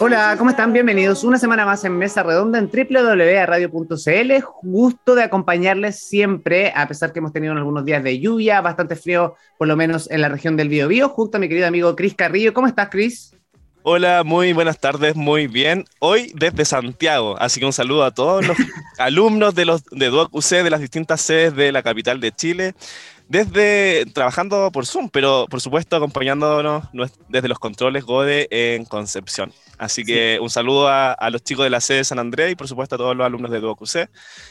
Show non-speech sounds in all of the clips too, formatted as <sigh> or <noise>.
Hola, ¿cómo están? Bienvenidos una semana más en Mesa Redonda en www.radio.cl. Gusto de acompañarles siempre, a pesar que hemos tenido algunos días de lluvia, bastante frío, por lo menos en la región del Biobío, junto a mi querido amigo Cris Carrillo. ¿Cómo estás, Cris? Hola, muy buenas tardes, muy bien. Hoy desde Santiago, así que un saludo a todos los <laughs> alumnos de los de DUOC UC de las distintas sedes de la capital de Chile desde trabajando por Zoom, pero por supuesto acompañándonos desde los controles GODE en Concepción. Así que un saludo a, los chicos de la sede de San Andrés y por supuesto a todos los alumnos de DuoQC.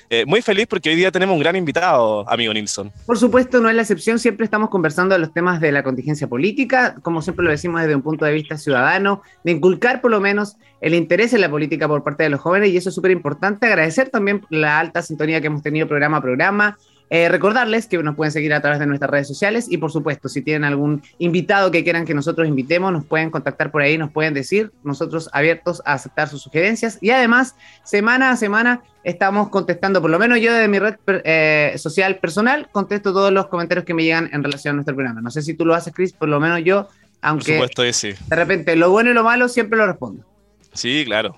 Eh, muy feliz porque hoy día tenemos un gran invitado, amigo Nilsson. Por supuesto, no es la excepción, siempre estamos conversando de los temas de la contingencia política, como siempre lo decimos desde un punto de vista ciudadano, de inculcar por lo menos el interés en la política por parte de los jóvenes y eso es súper importante. Agradecer también la alta sintonía que hemos tenido programa a programa eh, recordarles que nos pueden seguir a través de nuestras redes sociales y por supuesto, si tienen algún invitado que quieran que nosotros invitemos, nos pueden contactar por ahí, nos pueden decir, nosotros abiertos a aceptar sus sugerencias y además, semana a semana estamos contestando, por lo menos yo de mi red eh, social personal, contesto todos los comentarios que me llegan en relación a nuestro programa. No sé si tú lo haces, Chris, por lo menos yo, aunque por supuesto que sí. de repente lo bueno y lo malo siempre lo respondo. Sí, claro.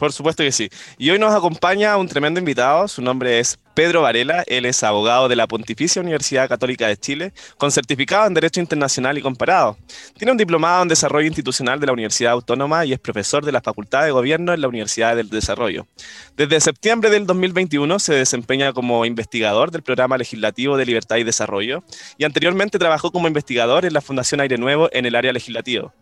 Por supuesto que sí. Y hoy nos acompaña un tremendo invitado, su nombre es Pedro Varela, él es abogado de la Pontificia Universidad Católica de Chile, con certificado en Derecho Internacional y Comparado. Tiene un diplomado en Desarrollo Institucional de la Universidad Autónoma y es profesor de la Facultad de Gobierno en la Universidad del Desarrollo. Desde septiembre del 2021 se desempeña como investigador del Programa Legislativo de Libertad y Desarrollo y anteriormente trabajó como investigador en la Fundación Aire Nuevo en el área legislativa.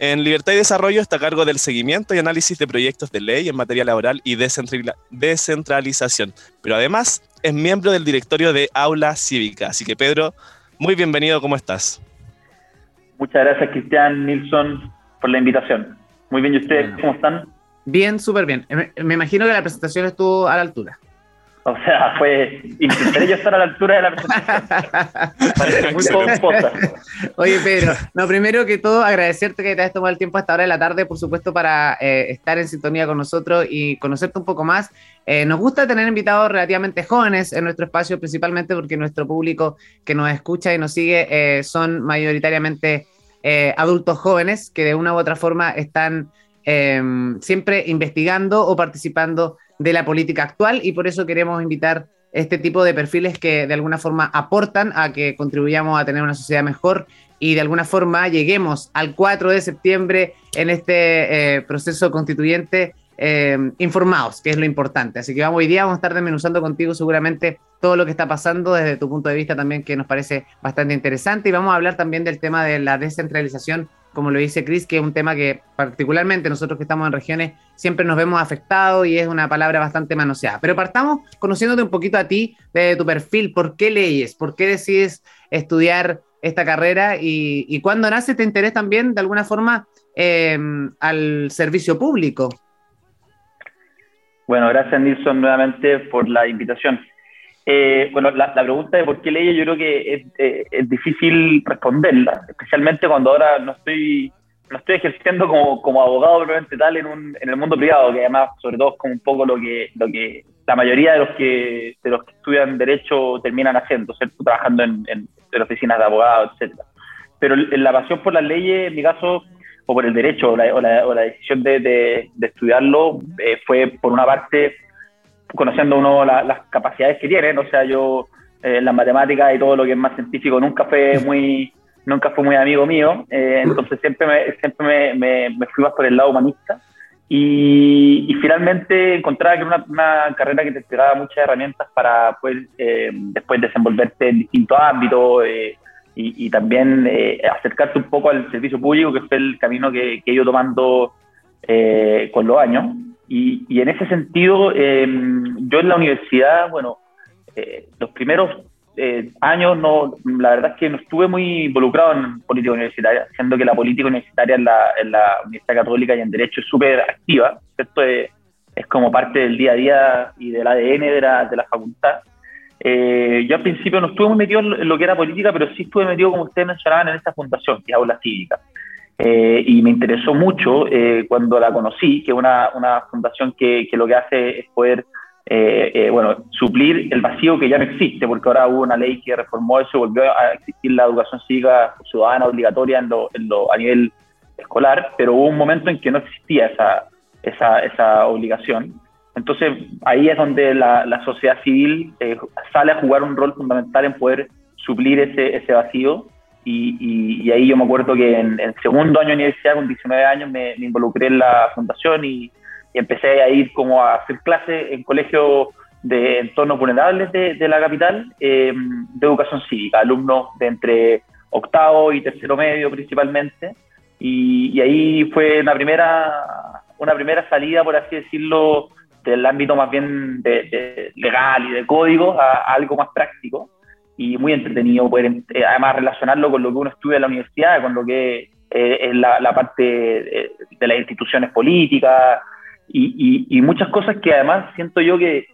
En Libertad y Desarrollo está a cargo del seguimiento y análisis de proyectos de ley en materia laboral y descentralización, pero además es miembro del directorio de Aula Cívica. Así que Pedro, muy bienvenido, ¿cómo estás? Muchas gracias Cristian Nilsson por la invitación. Muy bien, ¿y ustedes cómo están? Bien, súper bien. me imagino que la presentación estuvo a la altura. O sea, fue. Intentaré yo estar a la altura de la <laughs> presentación. Parece muy pomposa. Oye, Pedro, no, primero que todo, agradecerte que te hayas tomado el tiempo hasta ahora de la tarde, por supuesto, para eh, estar en sintonía con nosotros y conocerte un poco más. Eh, nos gusta tener invitados relativamente jóvenes en nuestro espacio, principalmente porque nuestro público que nos escucha y nos sigue eh, son mayoritariamente adultos jóvenes que de una u otra forma están siempre investigando o participando de la política actual y por eso queremos invitar este tipo de perfiles que de alguna forma aportan a que contribuyamos a tener una sociedad mejor y de alguna forma lleguemos al 4 de septiembre en este eh, proceso constituyente eh, informados, que es lo importante. Así que vamos, hoy día vamos a estar desmenuzando contigo seguramente todo lo que está pasando desde tu punto de vista también, que nos parece bastante interesante. Y vamos a hablar también del tema de la descentralización como lo dice Chris, que es un tema que particularmente nosotros que estamos en regiones siempre nos vemos afectados y es una palabra bastante manoseada. Pero partamos conociéndote un poquito a ti, de tu perfil, ¿por qué leyes? ¿Por qué decides estudiar esta carrera? ¿Y, y cuándo nace este interés también, de alguna forma, em, al servicio público? Bueno, gracias Nilsson nuevamente por la invitación. Eh, bueno, la, pregunta de por qué leyes yo creo que es, eh, es, difícil responderla, especialmente cuando ahora no estoy no estoy ejerciendo como, como abogado probablemente tal en, un, en el mundo privado, que además sobre todo es como un poco lo que, lo que la mayoría de los que, de los que estudian derecho terminan haciendo, ¿cierto? trabajando en, en, oficinas de abogados, etcétera. Pero la pasión por las leyes, en mi caso, o por el derecho, o la, o la, decisión de, de, estudiarlo, eh, fue por una parte conociendo uno las capacidades que tiene, o sea, yo eh, las matemáticas y todo lo que es más científico nunca fue muy nunca fue muy amigo mío, eh, entonces siempre, me, siempre me, me, fui más por el lado humanista. Y, finalmente encontraba que era una, carrera que te entregaba muchas herramientas para eh, después desenvolverte en distintos ámbitos y, también acercarte un poco al servicio público, que fue el camino que, que he ido tomando con los años. Y, en ese sentido, em, yo en la universidad, bueno, eh, los primeros eh, años, no, la verdad es que no estuve muy involucrado en política universitaria, siendo que la política universitaria en la, en la Universidad Católica y en Derecho es súper activa, ¿cierto? Es, es, como parte del día a día y del ADN de la, de la facultad. Eh, yo al principio no estuve muy metido en lo que era política, pero sí estuve metido, como ustedes mencionaban, en esta fundación, que es Aula Cívica. Eh, y me interesó mucho eh, cuando la conocí, que es una, una fundación que, que, lo que hace es poder bueno, suplir el vacío que ya no existe, porque ahora hubo una ley que reformó eso, volvió a existir la educación cívica ciudadana obligatoria en lo, en lo, a nivel escolar, pero hubo un momento en que no existía esa, esa, esa obligación. Entonces ahí es donde la, la sociedad civil eh, sale a jugar un rol fundamental en poder suplir ese, ese vacío. Y, y, ahí yo me acuerdo que en el segundo año de universidad, con 19 años, me, involucré en la fundación y, empecé a ir como a hacer clases en colegios de entornos vulnerables de, de la capital, eh, de educación cívica, alumnos de entre octavo y tercero medio principalmente. Y, y, ahí fue una primera, una primera salida, por así decirlo, del ámbito más bien de, legal y de código a, algo más práctico y muy entretenido poder eh, además relacionarlo con lo que uno estudia en la universidad, con lo que eh, es la, parte de, las instituciones políticas y, y, muchas cosas que además siento yo que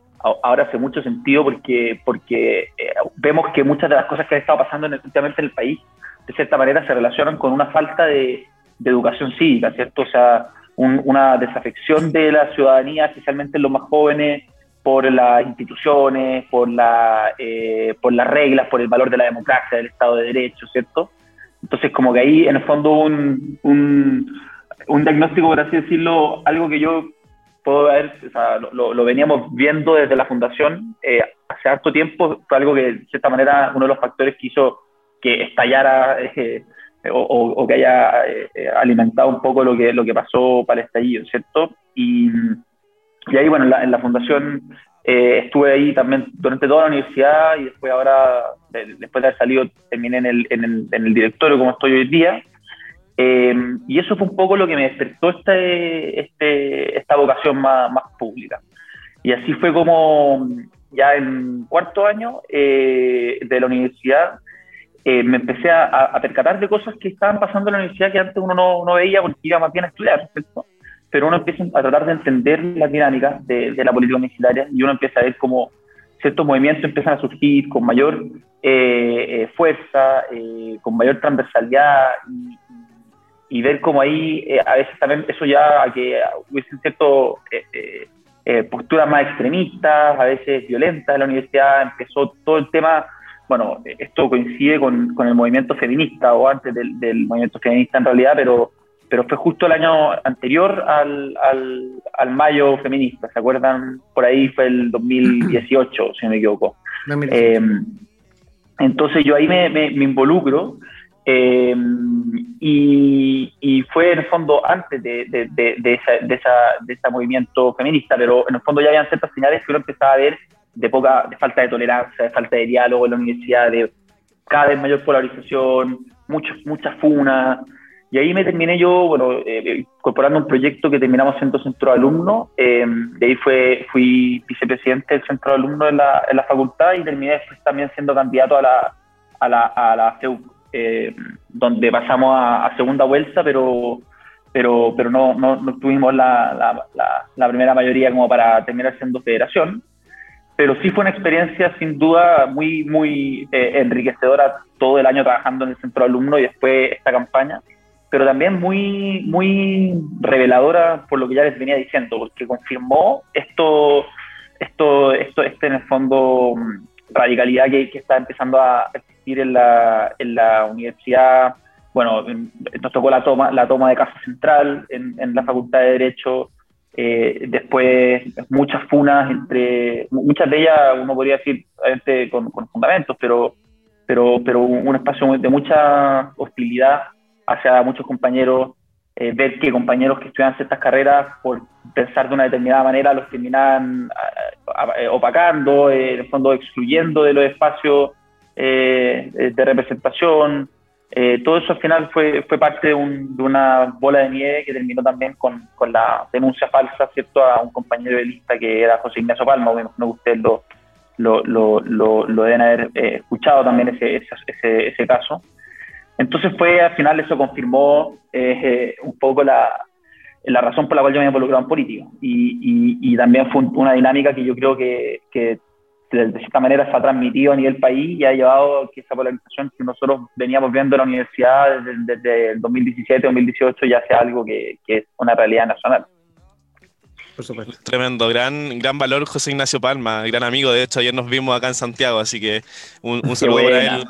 ahora hace mucho sentido porque, porque eh, vemos que muchas de las cosas que han estado pasando últimamente en el país de cierta manera se relacionan con una falta de, de educación cívica, ¿cierto? O sea, una desafección de la ciudadanía, especialmente en los más jóvenes, por las instituciones, por, la, eh, por las reglas, por el valor de la democracia, del Estado de Derecho, ¿cierto? Entonces, como que ahí, en el fondo, un, un, un diagnóstico, por así decirlo, algo que yo puedo ver, o sea, lo, lo, veníamos viendo desde la fundación eh, hace harto tiempo, fue algo que, de cierta manera, uno de los factores que hizo que estallara eh, o, que haya eh, alimentado un poco lo que, lo que pasó para el estallido, ¿cierto? Y, y ahí, bueno, en la, fundación eh, estuve ahí también durante toda la universidad y después ahora, después de haber salido, terminé en el, en el, en el directorio como estoy hoy día. Eh, y eso fue un poco lo que me despertó este, este, esta vocación más, más pública. Y así fue como ya en cuarto año de la universidad eh, me empecé a, percatar de cosas que estaban pasando en la universidad que antes uno no, no veía porque iba más bien a estudiar, ¿cierto? Pero uno empieza a tratar de entender las dinámicas de, la política universitaria y uno empieza a ver cómo ciertos movimientos empiezan a surgir con mayor eh, eh, fuerza, con mayor transversalidad y, ver cómo ahí a veces también eso ya a que hubiesen cierto posturas más extremistas, a veces violentas. En la universidad, empezó todo el tema bueno, esto coincide con, con, el movimiento feminista o antes del, movimiento feminista en realidad, pero, pero fue justo el año anterior al, al, al, mayo feminista, ¿se acuerdan? Por ahí fue el 2018, <clears throat> si no me equivoco. Eh, entonces yo ahí me, me, involucro eh, y, y, fue en el fondo antes de, de, de, de, esa, de, esa, de ese movimiento feminista, pero en el fondo ya habían ciertas señales que uno empezaba a ver de poca, de falta de tolerancia, de falta de diálogo en la universidad, de cada vez mayor polarización, muchas muchas funas. Y ahí me terminé yo, bueno, eh, incorporando un proyecto que terminamos siendo centro de alumnos. Eh, de ahí fue, fui vicepresidente del centro de alumnos en la, facultad y terminé después también siendo candidato a la, a la, a la eh, donde pasamos a, segunda vuelta, pero, pero, pero no, no, no tuvimos la, la, la, primera mayoría como para terminar siendo federación pero sí fue una experiencia sin duda muy, muy eh, enriquecedora todo el año trabajando en el centro de alumnos y después esta campaña, pero también muy, muy reveladora por lo que ya les venía diciendo, porque confirmó esto, esto, esto este en el fondo mm, radicalidad que, está empezando a existir en la, en la universidad. Bueno, nos tocó la toma, la toma de Casa Central en, en la Facultad de Derecho, eh, después, muchas funas, entre muchas de ellas, uno podría decir, con, con fundamentos, pero, pero, pero un espacio de mucha hostilidad hacia muchos compañeros, eh, ver que compañeros que estudian ciertas carreras, por pensar de una determinada manera, los terminaban eh, opacando, en el fondo excluyendo de los espacios de representación, eh, todo eso al final fue, fue parte de, una bola de nieve que terminó también con, con, la denuncia falsa, ¿cierto?, a un compañero de lista que era José Ignacio Palma, me imagino que ustedes lo, lo, lo, lo, deben haber eh, escuchado también ese, ese, ese, caso. Entonces fue, al final eso confirmó eh, un poco la, la razón por la cual yo me he involucrado en política. Y, y, y también fue una dinámica que yo creo que, que de, cierta manera se ha transmitido a nivel país y ha llevado que esa polarización que nosotros veníamos viendo en la universidad desde, el 2017-2018 ya sea algo que, es una realidad nacional. Por supuesto. Tremendo, gran, gran valor José Ignacio Palma, gran amigo, de hecho ayer nos vimos acá en Santiago, así que un, saludo para él,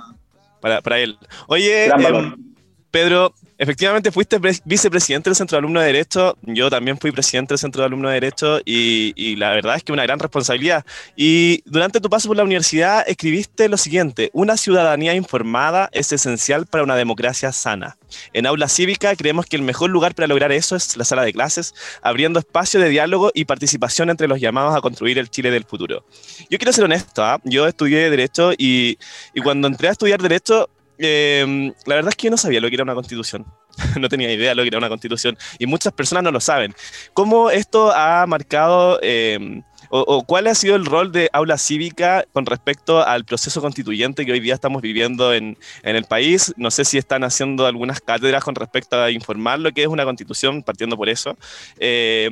para, él. Oye, em, Pedro, efectivamente fuiste vicepresidente del Centro de Alumnos de Derecho, yo también fui presidente del Centro de Alumnos de Derecho y, la verdad es que una gran responsabilidad. Y durante tu paso por la universidad escribiste lo siguiente, una ciudadanía informada es esencial para una democracia sana. En aula cívica creemos que el mejor lugar para lograr eso es la sala de clases, abriendo espacio de diálogo y participación entre los llamados a construir el Chile del futuro. Yo quiero ser honesto, ¿ah? yo estudié Derecho y, y cuando entré a estudiar Derecho Em, la verdad es que yo no sabía lo que era una constitución. <laughs> no tenía idea de lo que era una constitución. Y muchas personas no lo saben. ¿Cómo esto ha marcado em, o, cuál ha sido el rol de aula cívica con respecto al proceso constituyente que hoy día estamos viviendo en, en, el país? No sé si están haciendo algunas cátedras con respecto a informar lo que es una constitución, partiendo por eso. Eh,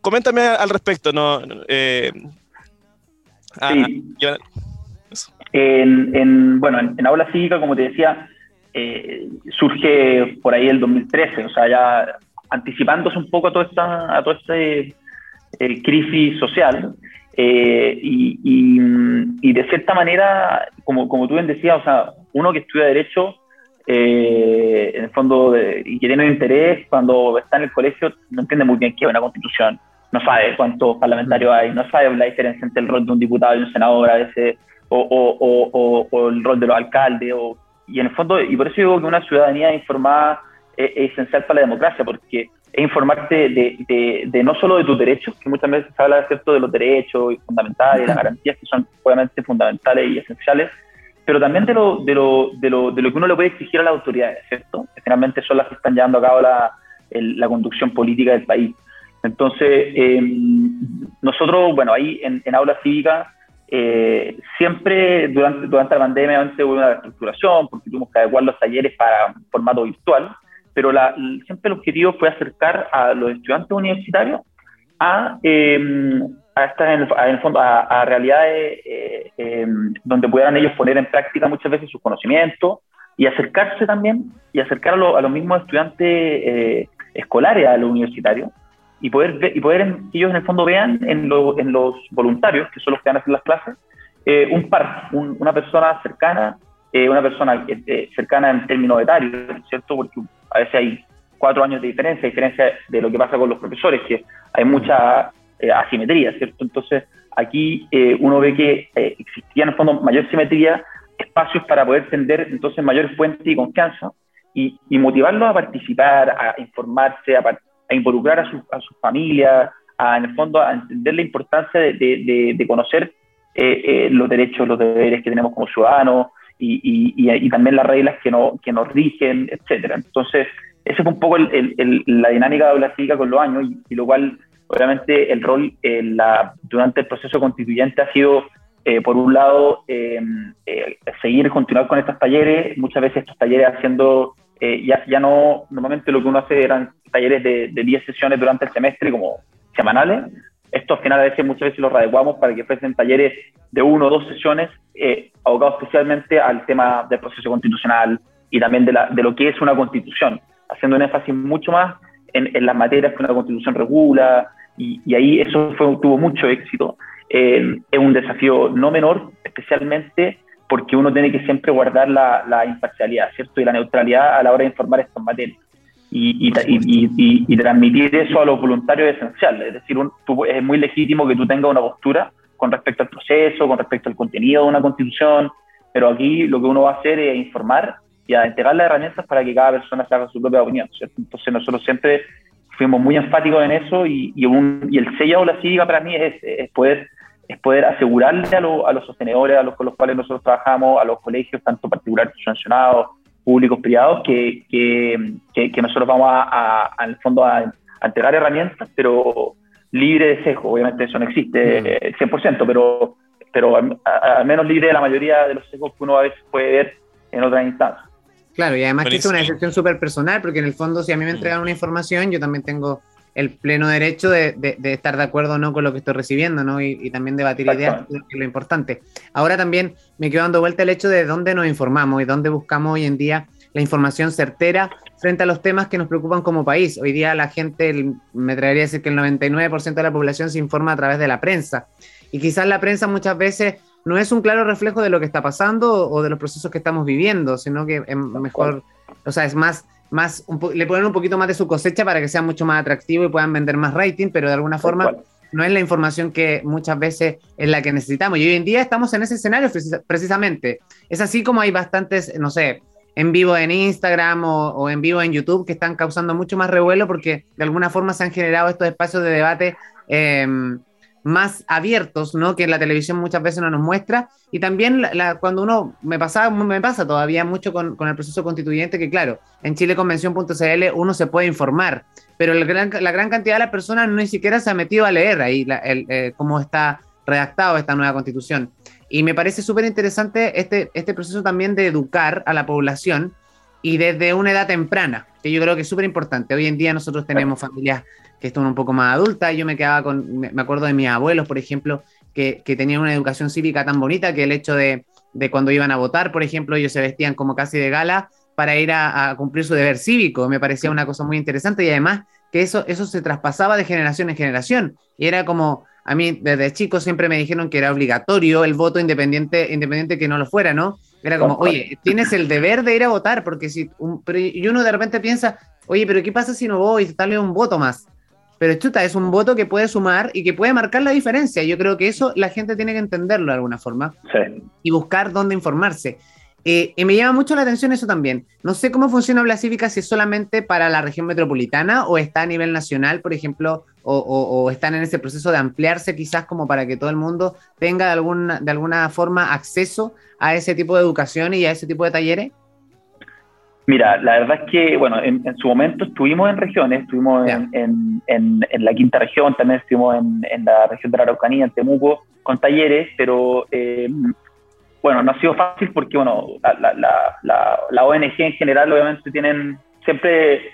coméntame al respecto, ¿no? Eh, ah, en, bueno, en, Aula Cívica, como te decía, eh, surge por ahí el 2013, o sea, ya anticipándose un poco a toda esta, a toda esta eh, crisis social. Eh, y, de cierta manera, como, como tú bien decías, o sea, uno que estudia Derecho, en el fondo, y que tiene interés, cuando está en el colegio, no entiende muy bien qué es una constitución, no sabe cuántos parlamentarios hay, no sabe la diferencia entre el rol de un diputado y un senador, a veces o, o, el rol de los alcaldes. O, y en el fondo, y por eso digo que una ciudadanía informada es, esencial para la democracia, porque es informarte de, de, no solo de tus derechos, que muchas veces se habla ¿cierto? de los derechos fundamentales, las garantías que son obviamente fundamentales y esenciales, pero también de lo, de lo, de lo, de lo que uno le puede exigir a las autoridades, ¿cierto? Que finalmente son las que están llevando a cabo la, la conducción política del país. Entonces, em, nosotros, bueno, ahí en, en Aula Cívica eh, siempre durante, durante la pandemia hubo una reestructuración porque tuvimos que adecuar los talleres para formato virtual, pero la, siempre el objetivo fue acercar a los estudiantes universitarios a, em, a estar en el, fondo a, realidades eh, em, donde pudieran ellos poner en práctica muchas veces sus conocimientos y acercarse también y acercar a, a los mismos estudiantes eh, escolares a los universitarios y poder, ver, y poder ellos en el fondo vean en, en, los voluntarios, que son los que van a hacer las clases, eh, un par, una persona cercana, eh, una persona eh, cercana en términos etarios, ¿cierto? Porque a veces hay cuatro años de diferencia, diferencia de lo que pasa con los profesores, que hay mucha asimetría, ¿cierto? Entonces, aquí uno ve que existía en el fondo mayor simetría, espacios para poder tender entonces mayores fuentes y confianza y, y motivarlos a participar, a informarse, a, a involucrar a su, a su familia, a, en el fondo a entender la importancia de, conocer eh, eh, los derechos, los deberes que tenemos como ciudadanos y, y, y, también las reglas que, no, que nos rigen, etcétera. Entonces, esa fue un poco el, el, la dinámica de con los años y, lo cual, obviamente, el rol la, durante el proceso constituyente ha sido, eh, por un lado, seguir, continuar con estos talleres, muchas veces estos talleres haciendo, ya, ya no, normalmente lo que uno hace eran talleres de, de 10 sesiones durante el semestre como semanales. Esto al final a veces, muchas veces los adecuamos para que ofrecen talleres de uno o dos sesiones eh, abocados especialmente al tema del proceso constitucional y también de, lo que es una constitución, haciendo un énfasis mucho más en, las materias que una constitución regula y, y ahí eso fue, tuvo mucho éxito. Eh, es un desafío no menor, especialmente porque uno tiene que siempre guardar la, la imparcialidad, ¿cierto? Y la neutralidad a la hora de informar estas materias y, y, y, transmitir eso a los voluntarios es esencial. Es decir, es muy legítimo que tú tengas una postura con respecto al proceso, con respecto al contenido de una constitución, pero aquí lo que uno va a hacer es informar y a entregar las herramientas para que cada persona se haga su propia opinión. Entonces nosotros siempre fuimos muy enfáticos en eso y, y, el sello de la cívica para mí es, es poder es poder asegurarle a, a, los sostenedores a los con los cuales nosotros trabajamos, a los colegios, tanto particulares sancionados, públicos privados que, que, que, nosotros vamos a, al fondo a, entregar herramientas, pero libre de sesgo. Obviamente eso no existe 100%, mm. pero, pero al, menos libre de la mayoría de los sesgos que uno a veces puede ver en otras instancias. Claro, y además que es una decisión súper personal, porque en el fondo si a mí me mm. entregan una información, yo también tengo el pleno derecho de, de, estar de acuerdo o no con lo que estoy recibiendo, ¿no? Y, también debatir ideas, que es lo importante. Ahora también me quedo dando vuelta el hecho de dónde nos informamos y dónde buscamos hoy en día la información certera frente a los temas que nos preocupan como país. Hoy día la gente, me traería a decir que el 99% de la población se informa a través de la prensa. Y quizás la prensa muchas veces no es un claro reflejo de lo que está pasando o de los procesos que estamos viviendo, sino que es mejor, o sea, es más, más le ponen un poquito más de su cosecha para que sea mucho más atractivo y puedan vender más rating, pero de alguna forma no es la información que muchas veces es la que necesitamos. Y hoy en día estamos en ese escenario precisamente. Es así como hay bastantes, no sé, en vivo en Instagram o, en vivo en YouTube que están causando mucho más revuelo porque de alguna forma se han generado estos espacios de debate em, más abiertos, ¿no? Que la televisión muchas veces no nos muestra. Y también cuando uno, me, pasa, me pasa todavía mucho con, el proceso constituyente, que claro, en chileconvención.cl uno se puede informar, pero la gran, cantidad de las personas ni siquiera se ha metido a leer ahí eh, cómo está redactado esta nueva constitución. Y me parece súper interesante este, este proceso también de educar a la población y desde una edad temprana, que yo creo que es súper importante. Hoy en día nosotros tenemos familias que están un poco más adultas. Yo me quedaba con, me acuerdo de mis abuelos, por ejemplo, que, que tenían una educación cívica tan bonita que el hecho de, de, cuando iban a votar, por ejemplo, ellos se vestían como casi de gala para ir a, cumplir su deber cívico. Me parecía una cosa muy interesante y además que eso, eso se traspasaba de generación en generación. Y era como, a mí desde chico siempre me dijeron que era obligatorio el voto independiente, independiente que no lo fuera, ¿no? Era como, oye, tienes el deber de ir a votar, porque si, y uno de repente piensa, oye, pero ¿qué pasa si no voy? Tal vez un voto más pero chuta, es un voto que puede sumar y que puede marcar la diferencia. Yo creo que eso la gente tiene que entenderlo de alguna forma y buscar dónde informarse. Eh, y me llama mucho la atención eso también. No sé cómo funciona Habla Cívica, si es solamente para la región metropolitana o está a nivel nacional, por ejemplo, o, están en ese proceso de ampliarse quizás como para que todo el mundo tenga de alguna, de alguna forma acceso a ese tipo de educación y a ese tipo de talleres. Mira, la verdad es que, bueno, en, su momento estuvimos en regiones, estuvimos en, la quinta región, también estuvimos en, la región de la Araucanía, en Temuco, con talleres, pero eh, bueno, no ha sido fácil porque, bueno, la, ONG en general obviamente tienen siempre,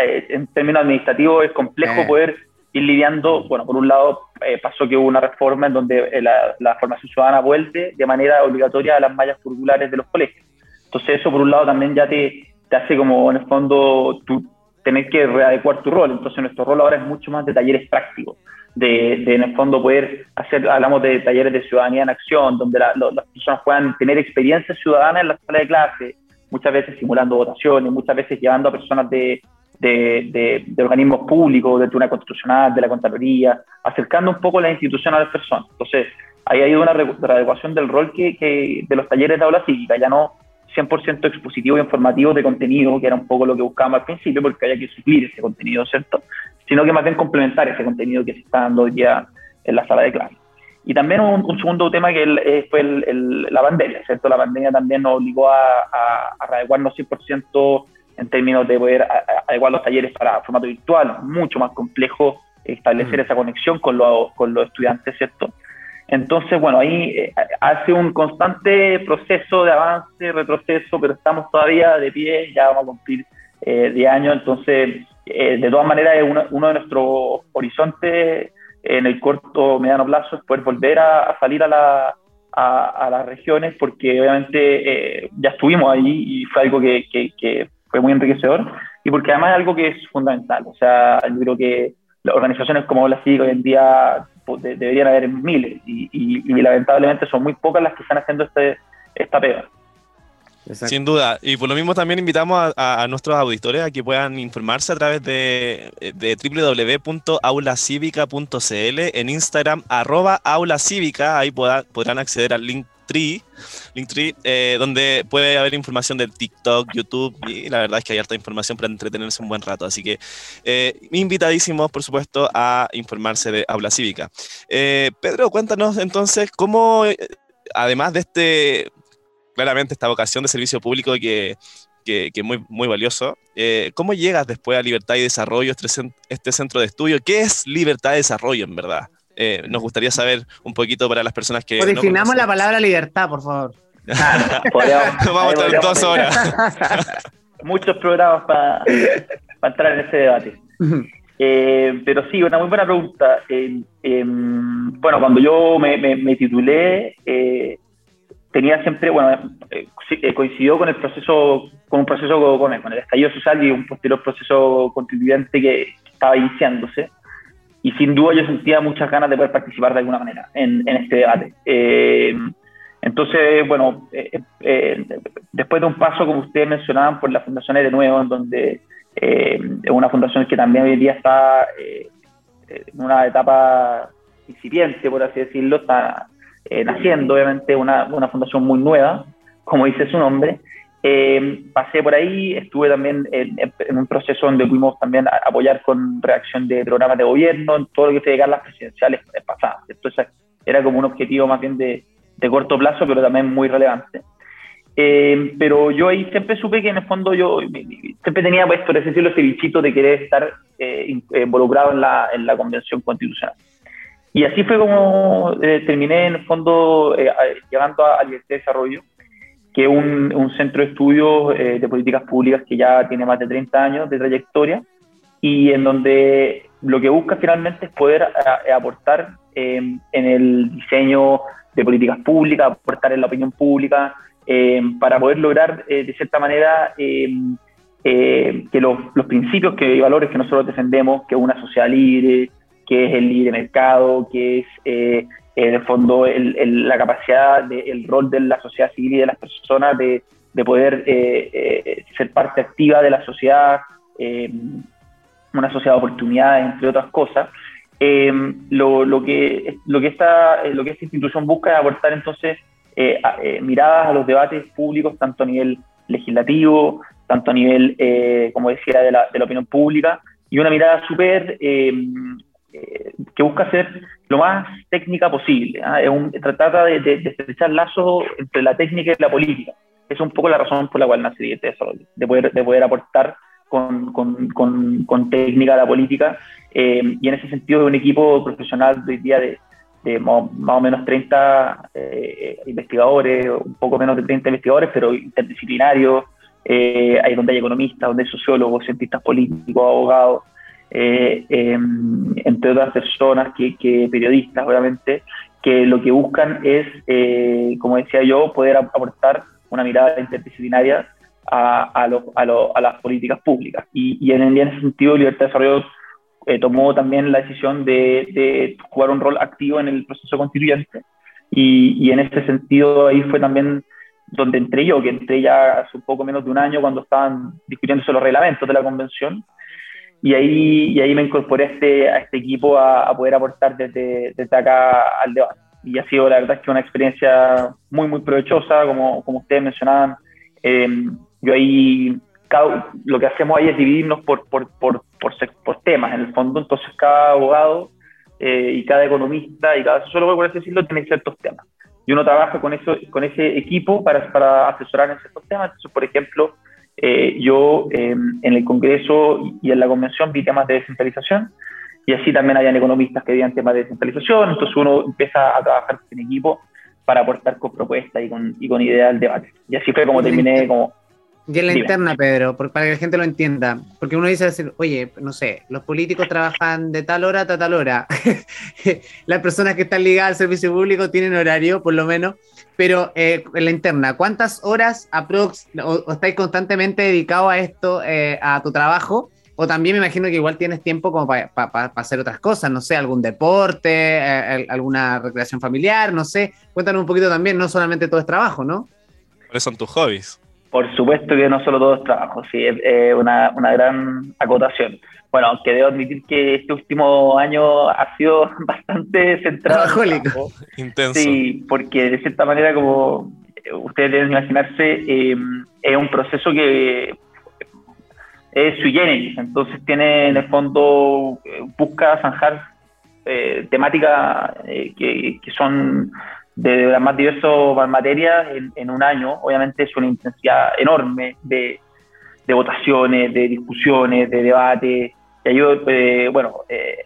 eh, en términos administrativos, es complejo poder ir lidiando, bueno, por un lado eh, pasó que hubo una reforma en donde la, formación ciudadana vuelve de manera obligatoria a las mallas curriculares de los colegios. Entonces eso por un lado también ya te, te hace como en el fondo tú tener que readecuar tu rol. Entonces nuestro rol ahora es mucho más de talleres prácticos, de, en el fondo poder hacer, hablamos de talleres de ciudadanía en acción, donde las personas puedan tener experiencia ciudadana en la sala de clase, muchas veces simulando votaciones, muchas veces llevando a personas de, de, de, organismos públicos, de Tribunal Constitucional, de la Contraloría, acercando un poco la institución a las personas. Entonces, ahí hay una readecuación del rol que, que de los talleres de aula cívica, ya no 100% expositivo y informativo de contenido, que era un poco lo que buscábamos al principio, porque había que suplir ese contenido, ¿cierto? Sino que más bien complementar ese contenido que se está dando hoy día en la sala de clase. Y también un, segundo tema que eh, fue la pandemia, ¿cierto? La pandemia también nos obligó a, a, a readecuarnos 100% en términos de poder adecuar los talleres para formato virtual, mucho más complejo establecer mm. esa conexión con, con los estudiantes, ¿cierto? Entonces, bueno, ahí eh, hace un constante proceso de avance, retroceso, pero estamos todavía de pie, ya vamos a cumplir eh, 10 años, entonces, eh, de todas maneras, es uno, de nuestros horizontes en el corto mediano plazo es poder volver a, salir a, la, a, las regiones, porque obviamente eh, ya estuvimos ahí y fue algo que, que, fue muy enriquecedor, y porque además es algo que es fundamental, o sea, yo creo que las organizaciones como la CIG hoy en día pues, deberían haber miles y, lamentablemente son muy pocas las que están haciendo este, esta pega. Sin duda. Y por lo mismo también invitamos a, nuestros auditores a que puedan informarse a través de, de www.aulacivica.cl en Instagram, arroba aulacívica. Ahí podrán acceder al link Linktree, eh, donde puede haber información del TikTok, YouTube, y la verdad es que hay harta información para entretenerse un buen rato. Así que eh, invitadísimos, por supuesto, a informarse de Aula Cívica. Eh, Pedro, cuéntanos entonces cómo, eh, además de este, claramente esta vocación de servicio público que, que, es muy, muy valioso. ¿Cómo llegas después a Libertad y Desarrollo, este, este, centro de estudio? ¿Qué es Libertad y Desarrollo en verdad? Eh, nos gustaría saber un poquito para las personas que... Originamos la palabra libertad, por favor. Vamos a estar dos horas. <laughs> Muchos programas para entrar en ese debate. Eh, pero sí, una muy buena pregunta. Eh, bueno, cuando yo me, titulé, tenía siempre, bueno, eh, eh, coincidió con el proceso, con un proceso con, con, el estallido social y un posterior proceso constituyente que estaba iniciándose. Y sin duda yo sentía muchas ganas de poder participar de alguna manera en, este debate. Eh, entonces, bueno, después de un paso, como ustedes mencionaban, por la Fundación de Nuevo, en donde es una fundación que también hoy en día está en una etapa incipiente, por así decirlo, está eh, naciendo, obviamente, una, una, fundación muy nueva, como dice su nombre. Eh, pasé por ahí, estuve también en, un proceso donde pudimos también apoyar con reacción de programas de gobierno, en todo lo que se llegar a las presidenciales pasadas. Entonces, era como un objetivo más bien de, de corto plazo, pero también muy relevante. Eh, pero yo ahí siempre supe que en el fondo yo siempre tenía, pues, por decirlo, ese bichito de querer estar involucrado en la, en la convención constitucional. Y así fue como eh, terminé en el fondo eh, llegando a, Libertad de Desarrollo, que es un, centro de estudios eh, de políticas públicas que ya tiene más de 30 años de trayectoria y en donde lo que busca finalmente es poder aportar em, en el diseño de políticas públicas, aportar en la opinión pública, em, para poder lograr de cierta manera em, que los, principios que, y valores que nosotros defendemos, que una sociedad libre, que es el libre mercado, que es eh, en el fondo la capacidad, de, el rol de la sociedad civil y de las personas de, de poder eh, eh, ser parte activa de la sociedad, una sociedad de oportunidades, entre otras cosas. Lo, lo, que, lo, que esta, lo que esta institución busca es aportar entonces miradas a los debates públicos, tanto a nivel legislativo, tanto a nivel, como decía, de la, de la opinión pública, y una mirada súper eh, que busca ser lo más técnica posible. ¿ah? Es un, trata de, de, estrechar lazos entre la técnica y la política. Es un poco la razón por la cual nace este Desarrollo, de poder, de poder aportar con, con, con, técnica a la política. Eh, y en ese sentido, de un equipo profesional de hoy día de, de más, o menos 30 eh, investigadores, un poco menos de 30 investigadores, pero interdisciplinarios. hay donde hay economistas, donde hay sociólogos, cientistas políticos, abogados, eh, em, entre otras personas que, periodistas, obviamente, que lo que buscan es, eh, como decía yo, poder aportar una mirada interdisciplinaria a, a, las políticas públicas. Y, en, ese sentido, Libertad de Desarrollo eh, tomó también la decisión de, jugar un rol activo en el proceso constituyente. Y, y en ese sentido, ahí fue también donde entré yo, que entré ya hace un poco menos de un año cuando estaban discutiéndose los reglamentos de la convención y ahí, y ahí me incorporé a este, a este equipo a, poder aportar desde, desde, acá al debate. Y ha sido la verdad que una experiencia muy, muy provechosa, como, como ustedes mencionaban. Eh, yo ahí, lo que hacemos ahí es dividirnos por, por, por, por, temas, en el fondo. Entonces, cada abogado eh, y cada economista y cada sociólogo, por así decirlo, tiene ciertos temas. Y uno trabaja con, eso, con ese equipo para, para asesorar en ciertos temas. Entonces, por ejemplo, eh, yo em, en el Congreso y en la Convención vi temas de descentralización y así también habían economistas que veían temas de descentralización, entonces uno empieza a trabajar en equipo para aportar con propuestas y con, y con ideas al debate. Y así fue como terminé como... Y en la interna, Pedro, para que la gente lo entienda, porque uno dice, decir, oye, no sé, los políticos trabajan de tal hora a tal hora, <laughs> las personas que están ligadas al servicio público tienen horario, por lo menos, pero eh, en la interna, ¿cuántas horas aprox o, estáis constantemente dedicados a esto, eh, a tu trabajo? O también me imagino que igual tienes tiempo como para hacer otras cosas, no sé, algún deporte, eh, alguna recreación familiar, no sé. Cuéntanos un poquito también, no solamente todo es trabajo, ¿no? ¿Cuáles son tus hobbies? Por supuesto que no solo todo es trabajo, sí, es una, una gran acotación bueno, aunque debo admitir que este último año ha sido <laughs> bastante centrado. Intenso. Sí, porque de cierta manera, como ustedes deben imaginarse, eh, es un proceso que es sui generis, entonces tiene en el fondo, busca zanjar eh, temáticas eh, que, que, son de las más diversas materias en, en, un año. Obviamente es una intensidad enorme de, votaciones, de discusiones, de debates y yo, eh, bueno, eh,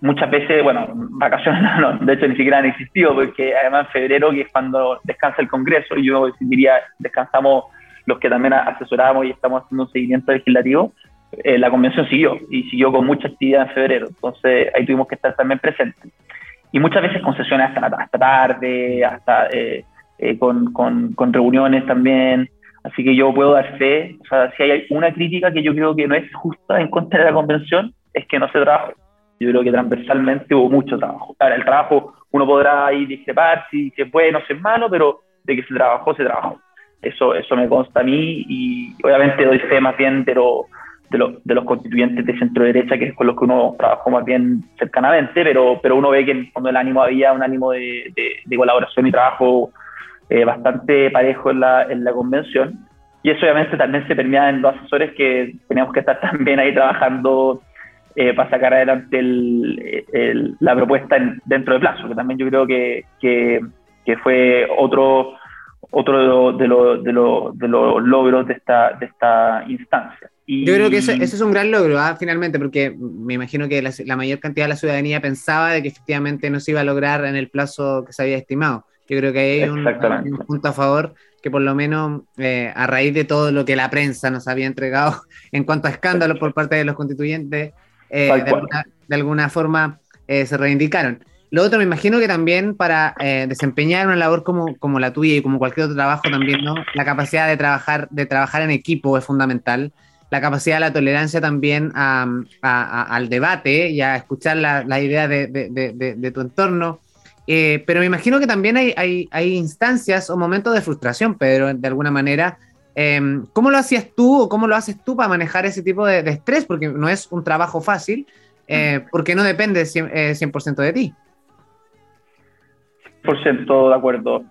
muchas veces, bueno, vacaciones <laughs> no, de hecho ni siquiera han existido, porque además en febrero, que es cuando descansa el Congreso, y yo diría, descansamos los que también asesoramos y estamos haciendo un seguimiento legislativo, eh, la convención siguió, y siguió con mucha actividad en febrero, entonces ahí tuvimos que estar también presentes. Y muchas veces con sesiones hasta, hasta tarde, hasta eh, con, con, con, reuniones también. Así que yo puedo dar fe, o sea, si hay una crítica que yo creo que no es justa en contra de la convención, es que no se trabajó. Yo creo que transversalmente hubo mucho trabajo. Claro, el trabajo uno podrá ahí discrepar si, es bueno si es malo, pero de que se trabajó, se trabajó. Eso, eso me consta a mí y obviamente doy fe más bien de, de, de los constituyentes de centro derecha, que es con los que uno trabajó más bien cercanamente, pero, pero uno ve que cuando el ánimo había un ánimo de, de colaboración y trabajo eh, bastante parejo en la, en la convención. Y eso obviamente también se permea en los asesores que teníamos que estar <laughs> también ahí trabajando eh, para sacar adelante el, la propuesta dentro de plazo, que también yo creo que, que, fue otro otro de, los de, de los logros de esta, de esta instancia. Y... Yo creo que ese, es un gran logro, ¿ah? finalmente, porque me imagino que la, mayor cantidad de la ciudadanía pensaba de que efectivamente no se iba a lograr en el plazo que se había estimado. Yo creo que hay un, punto a favor que por lo menos eh, a raíz de todo lo que la prensa nos había entregado <laughs> en cuanto a escándalos por parte de los constituyentes, eh, de, alguna, forma eh, se reivindicaron. Lo otro, me imagino que también para eh, desempeñar una labor como, como, la tuya y como cualquier otro trabajo también, ¿no? La capacidad de trabajar, de trabajar en equipo es fundamental. La capacidad de la tolerancia también al debate y a escuchar las la ideas de, de, de, tu entorno. Eh, pero me imagino que también hay, hay, hay, instancias o momentos de frustración, Pedro, de alguna manera. Em, ¿Cómo lo hacías tú o cómo lo haces tú para manejar ese tipo de, estrés? Porque no es un trabajo fácil, eh, porque no depende 100%, 100 de ti. 100% de acuerdo.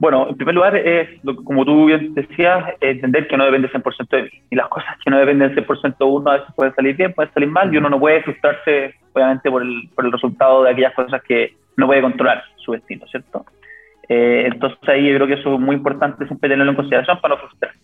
Bueno, en primer lugar, es, como tú bien decías, entender que no depende 100% de mí. Y las cosas que no dependen 100% de uno a veces pueden salir bien, pueden salir mal, y uno no puede frustrarse, obviamente, por el, por el resultado de aquellas cosas que no puede controlar su destino, ¿cierto? Eh, entonces ahí yo creo que eso es muy importante siempre tenerlo en consideración para no frustrarse.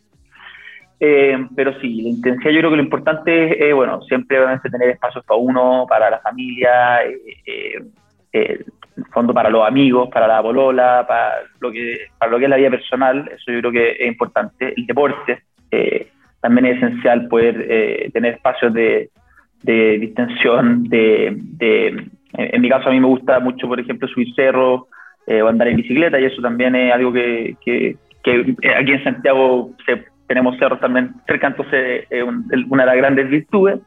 Eh, pero sí, la intensidad yo creo que lo importante es, bueno, siempre obviamente tener espacios para uno, para la familia, eh, eh fondo para los amigos, para la bolola, para lo que, para lo que es la vida personal, eso yo creo que es importante. El deporte eh, también es esencial poder eh, tener espacios de, de distensión, de, de, en mi caso a mí me gusta mucho, por ejemplo, subir cerro eh, o andar en bicicleta y eso también es algo que, que, aquí en Santiago tenemos cerros también cerca, entonces es una de las grandes virtudes.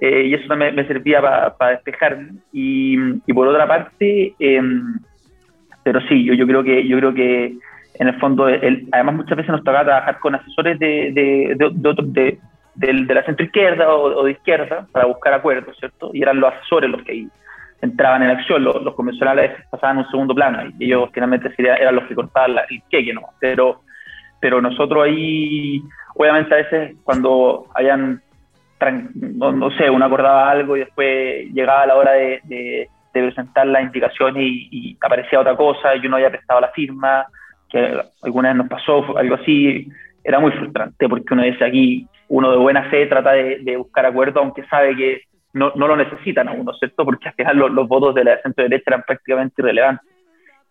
Eh, y eso también me servía para despejarme. Y, por otra parte, em, pero sí, yo, yo, creo que, yo creo que en el fondo, el, además muchas veces nos tocaba trabajar con asesores de, de, de, de, la centro izquierda o, de izquierda para buscar acuerdos, ¿cierto? Y eran los asesores los que entraban en acción, los, los convencionales pasaban en un segundo plano y ellos finalmente eran los que cortaban el queque, ¿no? Pero, pero nosotros ahí, obviamente a veces cuando hayan no, sé, uno acordaba algo y después llegaba la hora de, presentar la indicación y, aparecía otra cosa y uno había prestado la firma, que alguna vez nos pasó, algo así, era muy frustrante porque uno dice aquí, uno de buena fe trata de, buscar acuerdo aunque sabe que no, lo necesitan a uno, ¿cierto? Porque al final los, votos de la centro derecha eran prácticamente irrelevantes.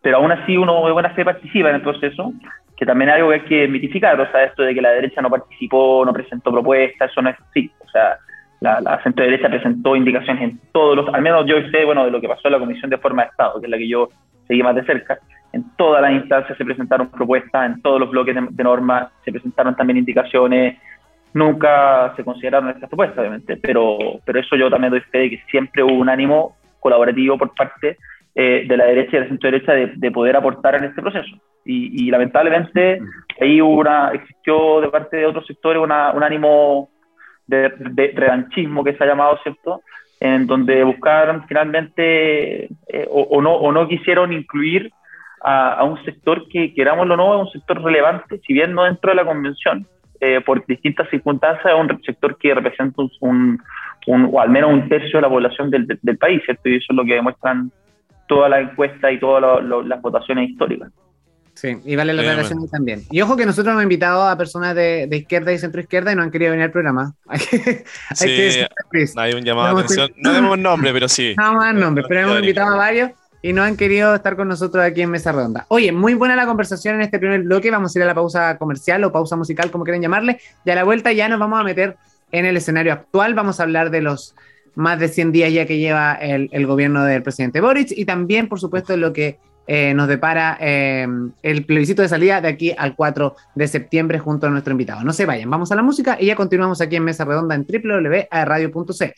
Pero aún así uno de buena fe participa en el proceso, que también es algo que hay que mitificar, o sea, esto de que la derecha no participó, no presentó propuestas, eso no es así sea, la, la centro derecha presentó indicaciones en todos los, al menos yo sé, bueno, de lo que pasó en la Comisión de Forma de Estado, que es la que yo seguí más de cerca, en todas las instancias se presentaron propuestas, en todos los bloques de, normas se presentaron también indicaciones, nunca se consideraron estas propuestas, obviamente, pero, pero eso yo también doy fe de que siempre hubo un ánimo colaborativo por parte eh, de la derecha y de la centro derecha de, de poder aportar en este proceso. Y, y, lamentablemente ahí una, existió de parte de otros sectores una, un ánimo de, revanchismo que se ha llamado, ¿cierto? En donde buscaron finalmente eh, o, no, o no quisieron incluir a, un sector que, querámoslo o no, es un sector relevante, si bien no dentro de la convención, eh, por distintas circunstancias, es un sector que representa un, o al menos un tercio de la población del, del, país, ¿cierto? Y eso es lo que demuestran todas las encuestas y todas las votaciones históricas. Sí, y vale la relación también. Y ojo que nosotros hemos invitado a personas de, de, izquierda y centro izquierda y no han querido venir al programa. <laughs> hay, sí, hay un llamado de atención. No demos <laughs> nombre, pero sí. No dar nombre, pero hemos invitado a varios y no han querido estar con nosotros aquí en Mesa Redonda. Oye, muy buena la conversación en este primer bloque. Vamos a ir a la pausa comercial o pausa musical, como quieran llamarle. Y a la vuelta ya nos vamos a meter en el escenario actual. Vamos a hablar de los más de 100 días ya que lleva el, el gobierno del presidente Boric y también, por supuesto, lo que eh, nos depara eh, el plebiscito de salida de aquí al 4 de septiembre junto a nuestro invitado. No se vayan, vamos a la música y ya continuamos aquí en Mesa Redonda en www.radio.c.